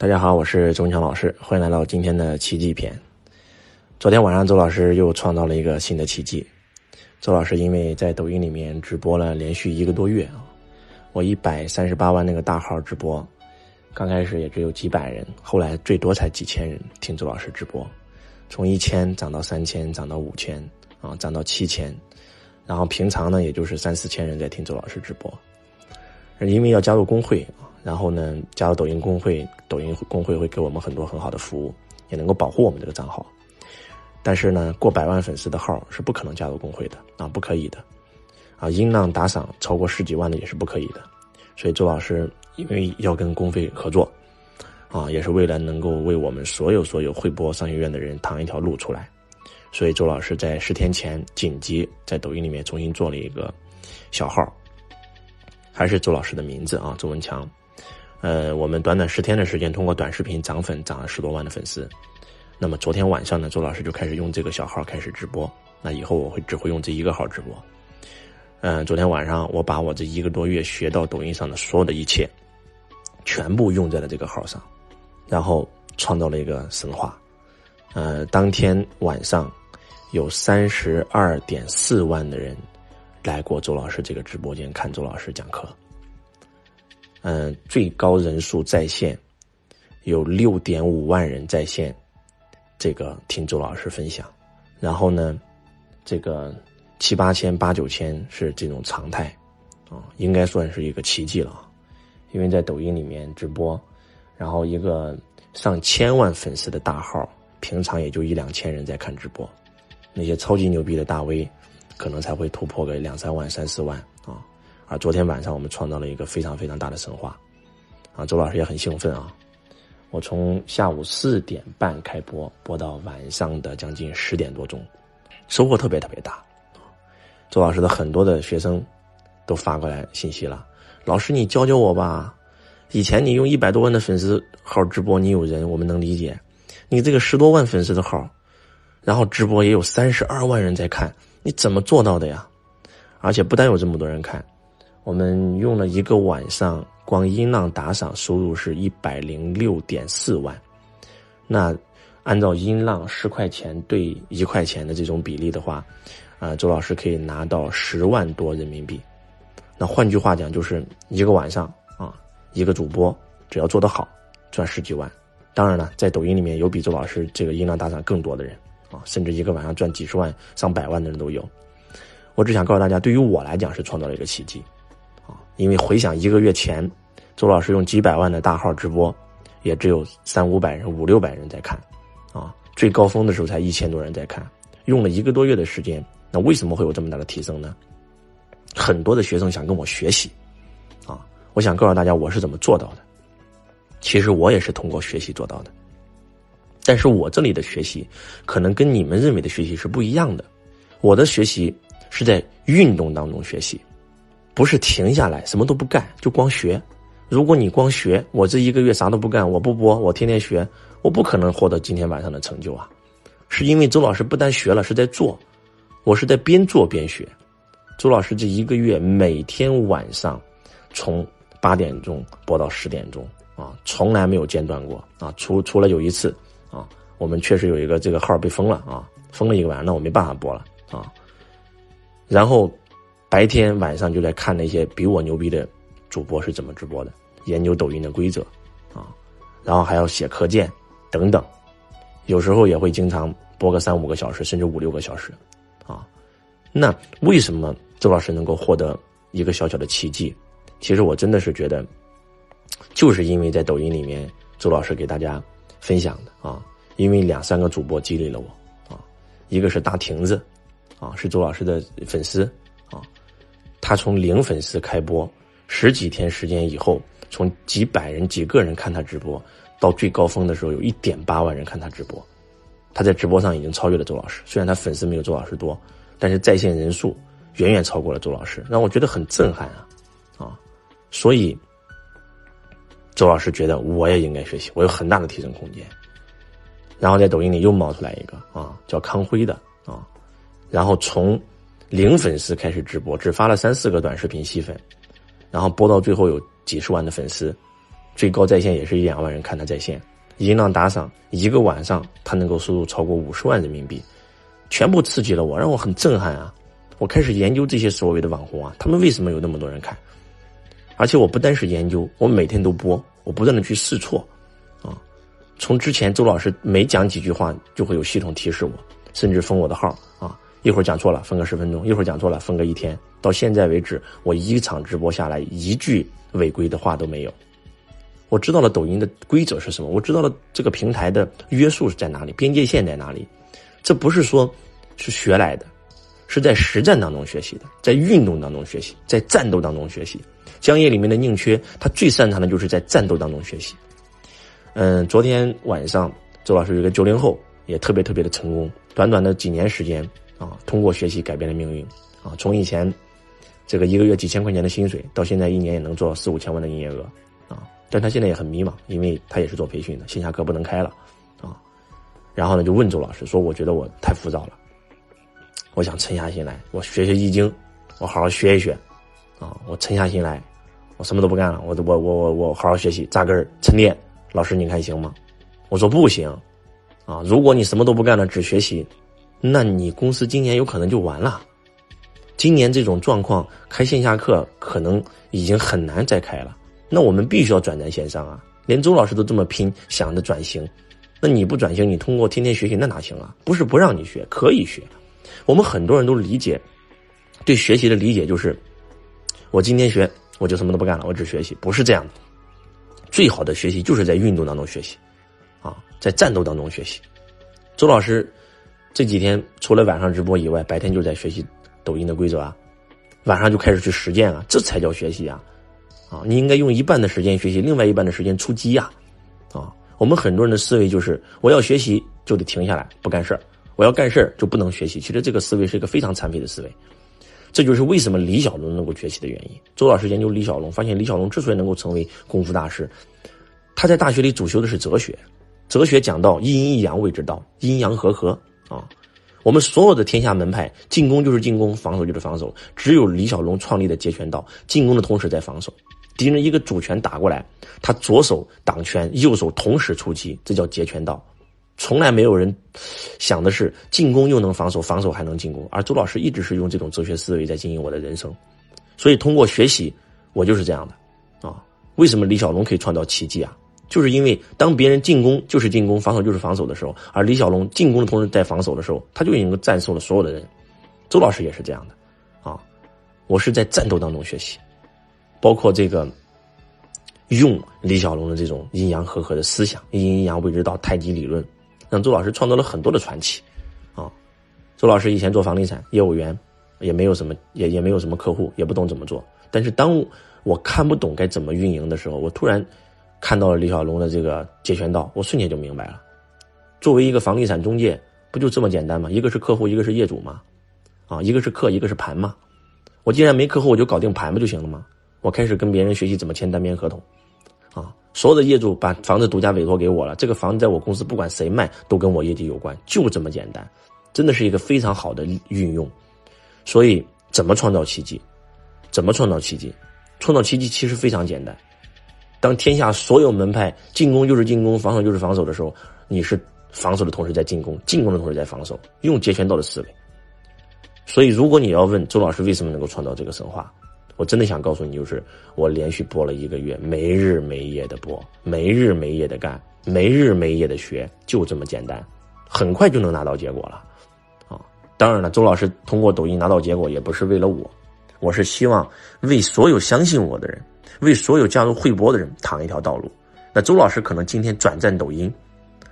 大家好，我是周强老师，欢迎来到今天的奇迹篇。昨天晚上，周老师又创造了一个新的奇迹。周老师因为在抖音里面直播了连续一个多月啊，我一百三十八万那个大号直播，刚开始也只有几百人，后来最多才几千人听周老师直播，从一千涨到三千，涨到五千啊，涨到七千，然后平常呢，也就是三四千人在听周老师直播。因为要加入工会啊。然后呢，加入抖音公会，抖音公会会给我们很多很好的服务，也能够保护我们这个账号。但是呢，过百万粉丝的号是不可能加入公会的啊，不可以的。啊，音浪打赏超过十几万的也是不可以的。所以周老师因为要跟公会合作，啊，也是为了能够为我们所有所有会播商学院的人趟一条路出来，所以周老师在十天前紧急在抖音里面重新做了一个小号，还是周老师的名字啊，周文强。呃，我们短短十天的时间，通过短视频涨粉涨了十多万的粉丝。那么昨天晚上呢，周老师就开始用这个小号开始直播。那以后我会只会用这一个号直播。嗯，昨天晚上我把我这一个多月学到抖音上的所有的一切，全部用在了这个号上，然后创造了一个神话。呃，当天晚上有三十二点四万的人来过周老师这个直播间看周老师讲课。嗯，最高人数在线有六点五万人在线，这个听周老师分享。然后呢，这个七八千、八九千是这种常态，啊，应该算是一个奇迹了。因为在抖音里面直播，然后一个上千万粉丝的大号，平常也就一两千人在看直播，那些超级牛逼的大 V，可能才会突破个两三万、三四万啊。昨天晚上我们创造了一个非常非常大的神话，啊，周老师也很兴奋啊！我从下午四点半开播，播到晚上的将近十点多钟，收获特别特别大。周老师的很多的学生都发过来信息了，老师你教教我吧。以前你用一百多万的粉丝号直播，你有人我们能理解，你这个十多万粉丝的号，然后直播也有三十二万人在看，你怎么做到的呀？而且不单有这么多人看。我们用了一个晚上，光音浪打赏收入是一百零六点四万。那按照音浪十块钱对一块钱的这种比例的话，啊，周老师可以拿到十万多人民币。那换句话讲，就是一个晚上啊，一个主播只要做得好，赚十几万。当然了，在抖音里面有比周老师这个音浪打赏更多的人啊，甚至一个晚上赚几十万、上百万的人都有。我只想告诉大家，对于我来讲是创造了一个奇迹。因为回想一个月前，周老师用几百万的大号直播，也只有三五百人、五六百人在看，啊，最高峰的时候才一千多人在看。用了一个多月的时间，那为什么会有这么大的提升呢？很多的学生想跟我学习，啊，我想告诉大家我是怎么做到的。其实我也是通过学习做到的，但是我这里的学习可能跟你们认为的学习是不一样的。我的学习是在运动当中学习。不是停下来什么都不干就光学，如果你光学，我这一个月啥都不干，我不播，我天天学，我不可能获得今天晚上的成就啊！是因为周老师不单学了，是在做，我是在边做边学。周老师这一个月每天晚上从八点钟播到十点钟啊，从来没有间断过啊，除除了有一次啊，我们确实有一个这个号被封了啊，封了一个晚上，那我没办法播了啊，然后。白天晚上就在看那些比我牛逼的主播是怎么直播的，研究抖音的规则，啊，然后还要写课件等等，有时候也会经常播个三五个小时，甚至五六个小时，啊，那为什么周老师能够获得一个小小的奇迹？其实我真的是觉得，就是因为在抖音里面，周老师给大家分享的啊，因为两三个主播激励了我，啊，一个是大亭子，啊，是周老师的粉丝。他从零粉丝开播，十几天时间以后，从几百人、几个人看他直播，到最高峰的时候有一点八万人看他直播，他在直播上已经超越了周老师。虽然他粉丝没有周老师多，但是在线人数远远超过了周老师，让我觉得很震撼啊！啊，所以周老师觉得我也应该学习，我有很大的提升空间。然后在抖音里又冒出来一个啊，叫康辉的啊，然后从。零粉丝开始直播，只发了三四个短视频吸粉，然后播到最后有几十万的粉丝，最高在线也是一两万人看他在线。音浪打赏一个晚上，他能够收入超过五十万人民币，全部刺激了我，让我很震撼啊！我开始研究这些所谓的网红啊，他们为什么有那么多人看？而且我不单是研究，我每天都播，我不断的去试错，啊，从之前周老师每讲几句话就会有系统提示我，甚至封我的号，一会儿讲错了分个十分钟，一会儿讲错了分个一天，到现在为止，我一场直播下来一句违规的话都没有。我知道了抖音的规则是什么，我知道了这个平台的约束是在哪里，边界线在哪里。这不是说，是学来的，是在实战当中学习的，在运动当中学习，在战斗当中学习。江夜里面的宁缺，他最擅长的就是在战斗当中学习。嗯，昨天晚上周老师有个九零后，也特别特别的成功，短短的几年时间啊，通过学习改变了命运啊，从以前这个一个月几千块钱的薪水，到现在一年也能做四五千万的营业额。啊但他现在也很迷茫，因为他也是做培训的，线下课不能开了，啊，然后呢就问周老师说：“我觉得我太浮躁了，我想沉下心来，我学学易经，我好好学一学，啊，我沉下心来，我什么都不干了，我我我我我好好学习，扎根沉淀。老师你看行吗？我说不行，啊，如果你什么都不干了，只学习，那你公司今年有可能就完了。今年这种状况，开线下课可能已经很难再开了。”那我们必须要转战线上啊！连周老师都这么拼，想着转型，那你不转型，你通过天天学习那哪行啊？不是不让你学，可以学。我们很多人都理解，对学习的理解就是，我今天学，我就什么都不干了，我只学习，不是这样的。最好的学习就是在运动当中学习，啊，在战斗当中学习。周老师这几天除了晚上直播以外，白天就是在学习抖音的规则啊，晚上就开始去实践啊，这才叫学习啊。啊，你应该用一半的时间学习，另外一半的时间出击呀！啊，我们很多人的思维就是，我要学习就得停下来不干事儿，我要干事儿就不能学习。其实这个思维是一个非常残废的思维，这就是为什么李小龙能够崛起的原因。周老师研究李小龙，发现李小龙之所以能够成为功夫大师，他在大学里主修的是哲学，哲学讲到一阴阴阳谓之道，阴阳和合啊。我们所有的天下门派，进攻就是进攻，防守就是防守，只有李小龙创立的截拳道，进攻的同时在防守。敌人一个主拳打过来，他左手挡拳，右手同时出击，这叫截拳道。从来没有人想的是进攻又能防守，防守还能进攻。而周老师一直是用这种哲学思维在经营我的人生，所以通过学习，我就是这样的啊。为什么李小龙可以创造奇迹啊？就是因为当别人进攻就是进攻，防守就是防守的时候，而李小龙进攻的同时在防守的时候，他就已经战胜了所有的人。周老师也是这样的啊，我是在战斗当中学习。包括这个，用李小龙的这种阴阳和合的思想，阴阳谓之道，太极理论，让周老师创造了很多的传奇，啊，周老师以前做房地产业务员，也没有什么，也也没有什么客户，也不懂怎么做。但是当我看不懂该怎么运营的时候，我突然看到了李小龙的这个截拳道，我瞬间就明白了。作为一个房地产中介，不就这么简单吗？一个是客户，一个是业主吗？啊，一个是客，一个是盘吗？我既然没客户，我就搞定盘不就行了吗？我开始跟别人学习怎么签单边合同，啊，所有的业主把房子独家委托给我了，这个房子在我公司不管谁卖都跟我业绩有关，就这么简单，真的是一个非常好的运用。所以怎么创造奇迹？怎么创造奇迹？创造奇迹其实非常简单。当天下所有门派进攻就是进攻，防守就是防守的时候，你是防守的同时在进攻，进攻的同时在防守，用截拳道的思维。所以如果你要问周老师为什么能够创造这个神话？我真的想告诉你，就是我连续播了一个月，没日没夜的播，没日没夜的干，没日没夜的学，就这么简单，很快就能拿到结果了，啊！当然了，周老师通过抖音拿到结果，也不是为了我，我是希望为所有相信我的人，为所有加入会播的人趟一条道路。那周老师可能今天转战抖音，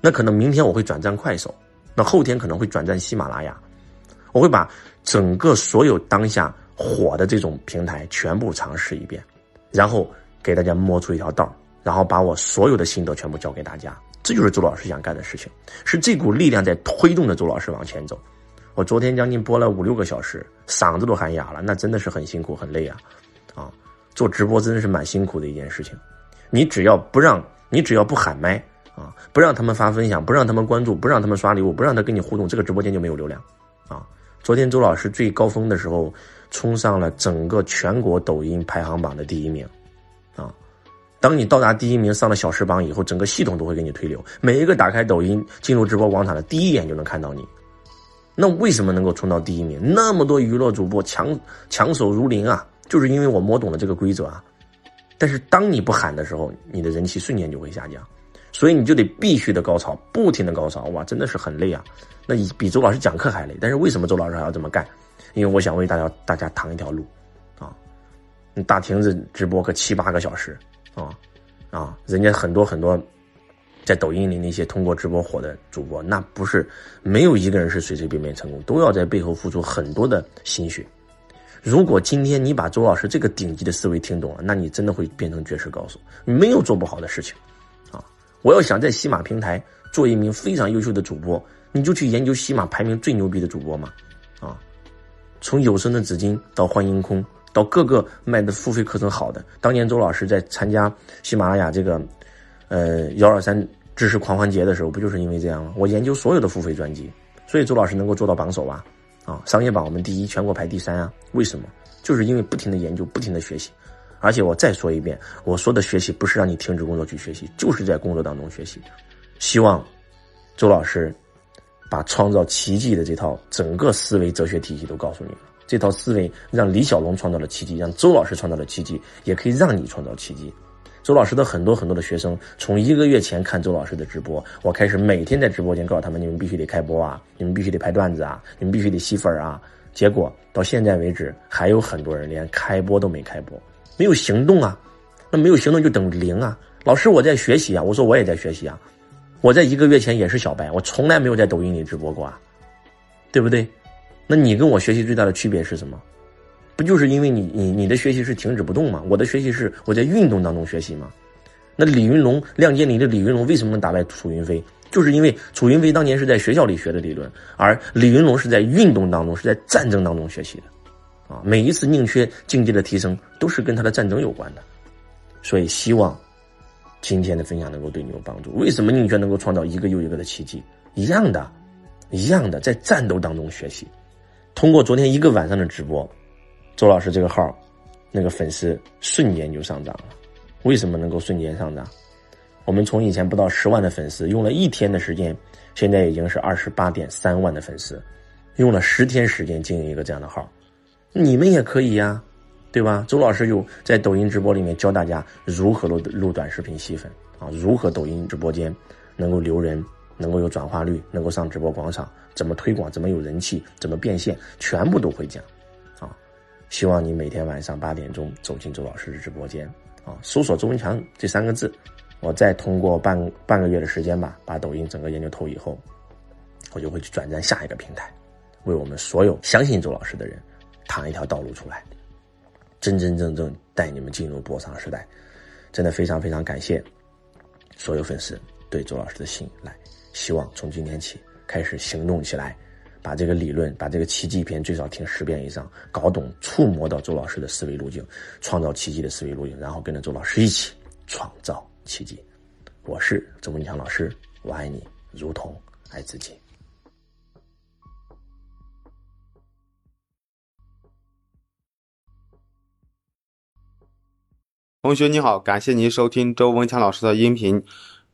那可能明天我会转战快手，那后天可能会转战喜马拉雅，我会把整个所有当下。火的这种平台全部尝试一遍，然后给大家摸出一条道然后把我所有的心得全部教给大家。这就是周老师想干的事情，是这股力量在推动着周老师往前走。我昨天将近播了五六个小时，嗓子都喊哑了，那真的是很辛苦很累啊！做直播真的是蛮辛苦的一件事情。你只要不让你只要不喊麦啊，不让他们发分享，不让他们关注，不让他们刷礼物，不让他跟你互动，这个直播间就没有流量啊。昨天周老师最高峰的时候。冲上了整个全国抖音排行榜的第一名，啊，当你到达第一名，上了小时榜以后，整个系统都会给你推流，每一个打开抖音进入直播广场的第一眼就能看到你。那为什么能够冲到第一名？那么多娱乐主播强强手如林啊，就是因为我摸懂了这个规则啊。但是当你不喊的时候，你的人气瞬间就会下降，所以你就得必须的高潮，不停的高潮，哇，真的是很累啊。那比周老师讲课还累。但是为什么周老师还要这么干？因为我想为大家大家趟一条路，啊，你大亭子直播个七八个小时，啊啊，人家很多很多。在抖音里那些通过直播火的主播，那不是没有一个人是随随便便成功，都要在背后付出很多的心血。如果今天你把周老师这个顶级的思维听懂了，那你真的会变成绝世高手，你没有做不好的事情。啊，我要想在喜马平台做一名非常优秀的主播，你就去研究喜马排名最牛逼的主播嘛。啊，从有声的紫金到幻音空，到各个卖的付费课程好的，当年周老师在参加喜马拉雅这个。呃，幺二三知识狂欢节的时候，不就是因为这样吗？我研究所有的付费专辑，所以周老师能够做到榜首啊，啊，商业榜我们第一，全国排第三啊。为什么？就是因为不停的研究，不停的学习。而且我再说一遍，我说的学习不是让你停止工作去学习，就是在工作当中学习。希望周老师把创造奇迹的这套整个思维哲学体系都告诉你了。这套思维让李小龙创造了奇迹，让周老师创造了奇迹，也可以让你创造奇迹。周老师的很多很多的学生，从一个月前看周老师的直播，我开始每天在直播间告诉他们：你们必须得开播啊，你们必须得拍段子啊，你们必须得吸粉啊。结果到现在为止，还有很多人连开播都没开播，没有行动啊。那没有行动就等于零啊。老师，我在学习啊。我说我也在学习啊。我在一个月前也是小白，我从来没有在抖音里直播过啊，对不对？那你跟我学习最大的区别是什么？不就是因为你你你的学习是停止不动吗？我的学习是我在运动当中学习吗？那李云龙亮剑里的李云龙为什么能打败楚云飞？就是因为楚云飞当年是在学校里学的理论，而李云龙是在运动当中是在战争当中学习的，啊，每一次宁缺境界的提升都是跟他的战争有关的，所以希望今天的分享能够对你有帮助。为什么宁缺能够创造一个又一个的奇迹？一样的，一样的，在战斗当中学习，通过昨天一个晚上的直播。周老师这个号，那个粉丝瞬间就上涨了。为什么能够瞬间上涨？我们从以前不到十万的粉丝，用了一天的时间，现在已经是二十八点三万的粉丝，用了十天时间经营一个这样的号，你们也可以呀，对吧？周老师有在抖音直播里面教大家如何录录短视频吸粉啊，如何抖音直播间能够留人，能够有转化率，能够上直播广场，怎么推广，怎么有人气，怎么变现，全部都会讲。希望你每天晚上八点钟走进周老师的直播间，啊，搜索“周文强”这三个字，我再通过半半个月的时间吧，把抖音整个研究透以后，我就会去转战下一个平台，为我们所有相信周老师的人，趟一条道路出来，真真正正带你们进入播商时代。真的非常非常感谢所有粉丝对周老师的信赖，希望从今天起开始行动起来。把这个理论，把这个奇迹篇最少听十遍以上，搞懂、触摸到周老师的思维路径，创造奇迹的思维路径，然后跟着周老师一起创造奇迹。我是周文强老师，我爱你如同爱自己。同学你好，感谢您收听周文强老师的音频。